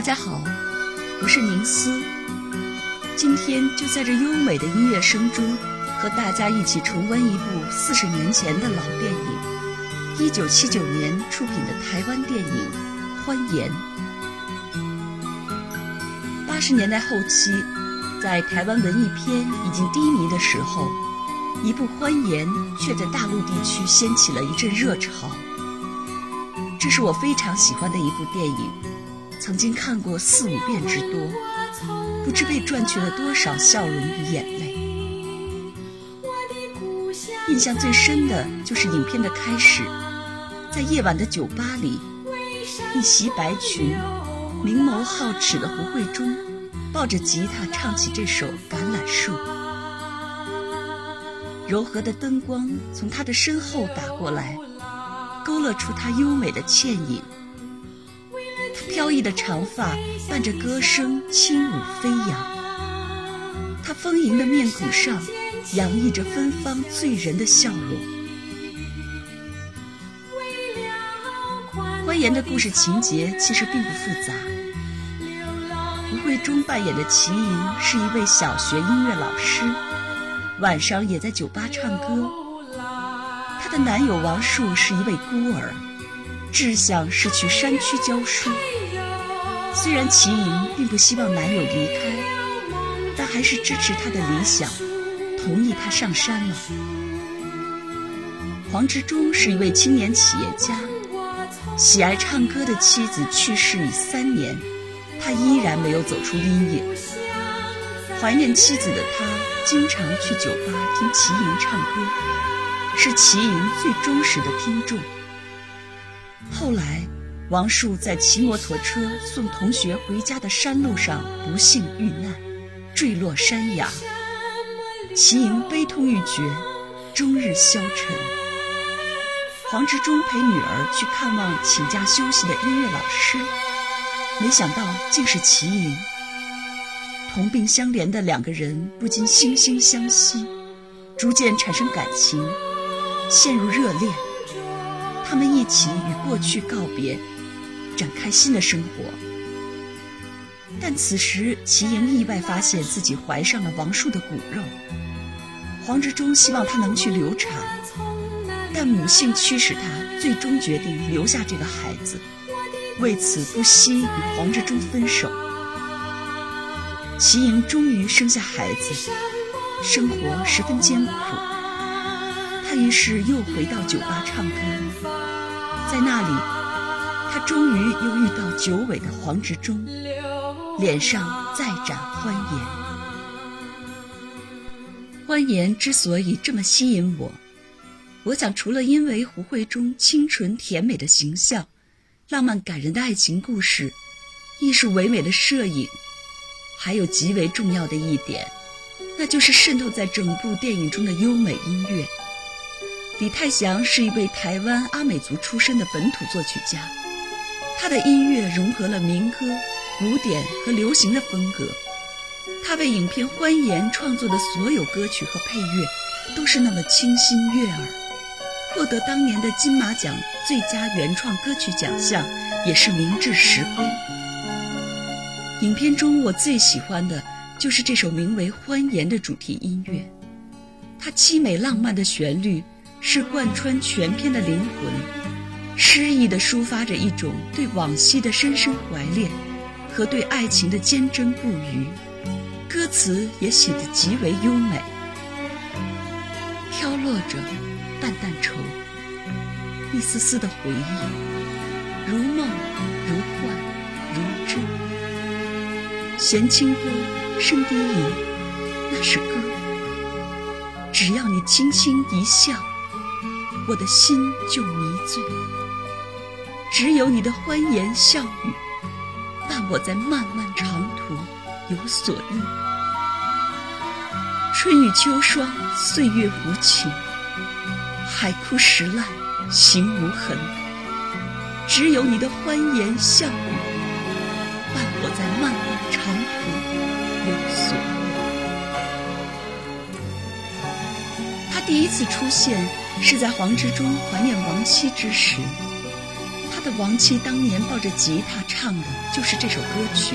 大家好，我是宁思。今天就在这优美的音乐声中，和大家一起重温一部四十年前的老电影——一九七九年出品的台湾电影《欢颜》。八十年代后期，在台湾文艺片已经低迷的时候，一部《欢颜》却在大陆地区掀起了一阵热潮。这是我非常喜欢的一部电影，曾经看过四五遍之多，不知被赚去了多少笑容与眼泪。印象最深的就是影片的开始，在夜晚的酒吧里，一袭白裙、明眸皓齿的胡慧中，抱着吉他唱起这首《橄榄树》。柔和的灯光从她的身后打过来。勾勒出她优美的倩影，飘逸的长发伴着歌声轻舞飞扬，她丰盈的面孔上洋溢着芬芳醉人的笑容。欢颜的故事情节其实并不复杂，吴慧中扮演的齐莹是一位小学音乐老师，晚上也在酒吧唱歌。她的男友王树是一位孤儿，志向是去山区教书。虽然齐莹并不希望男友离开，但还是支持他的理想，同意他上山了。黄执中是一位青年企业家，喜爱唱歌的妻子去世已三年，他依然没有走出阴影。怀念妻子的他，经常去酒吧听齐莹唱歌。是齐莹最忠实的听众。后来，王树在骑摩托车送同学回家的山路上不幸遇难，坠落山崖。齐莹悲痛欲绝，终日消沉。黄执中陪女儿去看望请假休息的音乐老师，没想到竟是齐莹。同病相怜的两个人不禁惺惺相惜，逐渐产生感情。陷入热恋，他们一起与过去告别，展开新的生活。但此时，齐莹意外发现自己怀上了王树的骨肉。黄执中希望她能去流产，但母性驱使他最终决定留下这个孩子，为此不惜与黄执中分手。齐莹终于生下孩子，生活十分艰苦。他于是又回到酒吧唱歌，在那里，他终于又遇到久违的黄执中，脸上再展欢颜。欢颜之所以这么吸引我，我想除了因为胡慧中清纯甜美的形象、浪漫感人的爱情故事、艺术唯美的摄影，还有极为重要的一点，那就是渗透在整部电影中的优美音乐。李泰祥是一位台湾阿美族出身的本土作曲家，他的音乐融合了民歌、古典和流行的风格。他为影片《欢颜》创作的所有歌曲和配乐，都是那么清新悦耳。获得当年的金马奖最佳原创歌曲奖项，也是名至实归。影片中我最喜欢的就是这首名为《欢颜》的主题音乐，它凄美浪漫的旋律。是贯穿全片的灵魂，诗意地抒发着一种对往昔的深深怀恋和对爱情的坚贞不渝，歌词也写得极为优美，飘落着淡淡愁，一丝丝的回忆，如梦如幻如真。弦轻拨，声低吟，那是歌，只要你轻轻一笑。我的心就迷醉，只有你的欢颜笑语，伴我在漫漫长途有所依。春雨秋霜，岁月无情，海枯石烂，行无痕。只有你的欢颜笑语，伴我在漫漫长途有所依。他第一次出现。是在黄执中怀念亡妻之时，的亡妻当年抱着吉他唱的就是这首歌曲。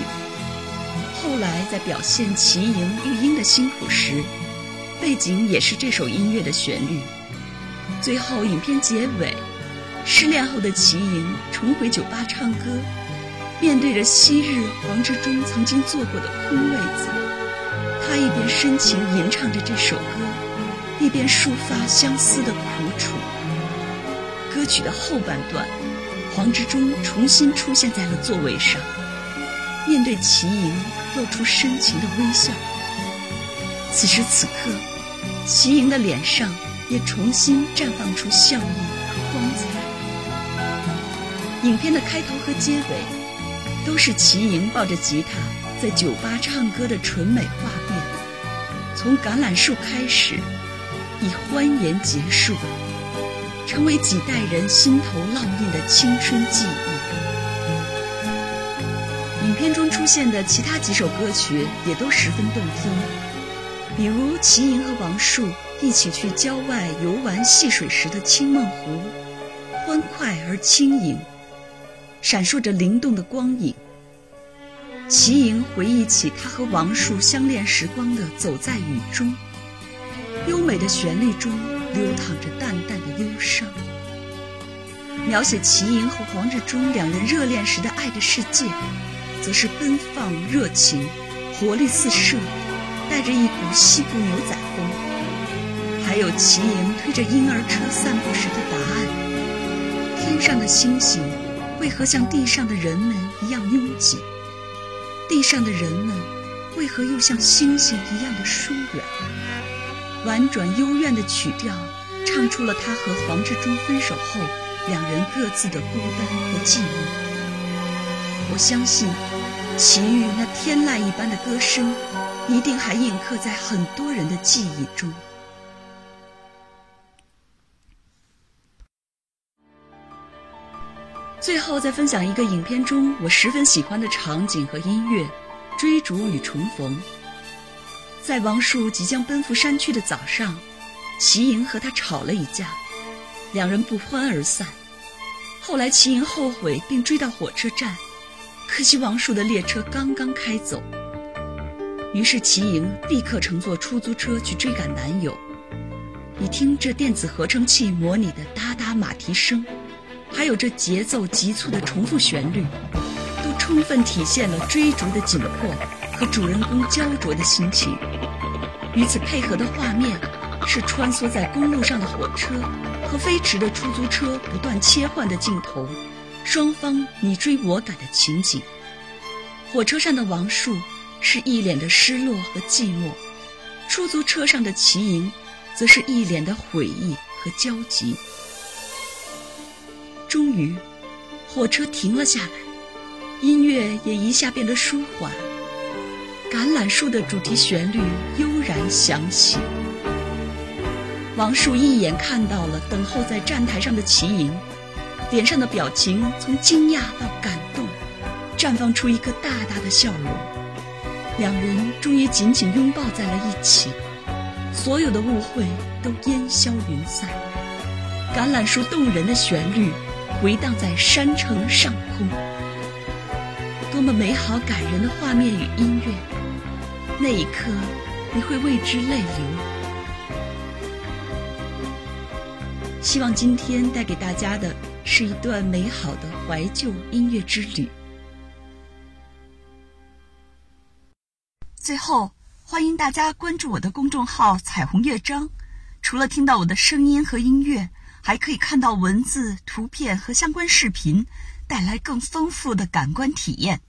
后来在表现齐莹育婴的辛苦时，背景也是这首音乐的旋律。最后影片结尾，失恋后的齐莹重回酒吧唱歌，面对着昔日黄志忠曾经坐过的空位子，他一边深情吟唱着这首歌，一边抒发相思的苦楚。歌曲的后半段。黄执中重新出现在了座位上，面对齐莹，露出深情的微笑。此时此刻，齐莹的脸上也重新绽放出笑意和光彩。影片的开头和结尾，都是齐莹抱着吉他在酒吧唱歌的纯美画面。从橄榄树开始，以欢颜结束。成为几代人心头烙印的青春记忆。影片中出现的其他几首歌曲也都十分动听，比如齐莹和王树一起去郊外游玩戏水时的青梦湖，欢快而轻盈，闪烁着灵动的光影。齐莹回忆起她和王树相恋时光的《走在雨中》，优美的旋律中。流淌着淡淡的忧伤，描写齐莹和黄志忠两人热恋时的爱的世界，则是奔放热情，活力四射，带着一股西部牛仔风。还有齐莹推着婴儿车散步时的答案：天上的星星为何像地上的人们一样拥挤？地上的人们为何又像星星一样的疏远？婉转幽怨的曲调，唱出了他和黄志忠分手后两人各自的孤单和寂寞。我相信，齐豫那天籁一般的歌声，一定还印刻在很多人的记忆中。最后再分享一个影片中我十分喜欢的场景和音乐：追逐与重逢。在王树即将奔赴山区的早上，齐莹和他吵了一架，两人不欢而散。后来齐莹后悔，并追到火车站，可惜王树的列车刚刚开走。于是齐莹立刻乘坐出租车去追赶男友。你听这电子合成器模拟的哒哒马蹄声，还有这节奏急促的重复旋律，都充分体现了追逐的紧迫和主人公焦灼的心情。与此配合的画面，是穿梭在公路上的火车和飞驰的出租车不断切换的镜头，双方你追我赶的情景。火车上的王树是一脸的失落和寂寞，出租车上的齐莹则是一脸的悔意和焦急。终于，火车停了下来，音乐也一下变得舒缓。橄榄树的主题旋律悠然响起，王树一眼看到了等候在站台上的齐莹，脸上的表情从惊讶到感动，绽放出一个大大的笑容。两人终于紧紧拥抱在了一起，所有的误会都烟消云散。橄榄树动人的旋律回荡在山城上空，多么美好感人的画面与音乐！那一刻，你会为之泪流。希望今天带给大家的是一段美好的怀旧音乐之旅。最后，欢迎大家关注我的公众号“彩虹乐章”，除了听到我的声音和音乐，还可以看到文字、图片和相关视频，带来更丰富的感官体验。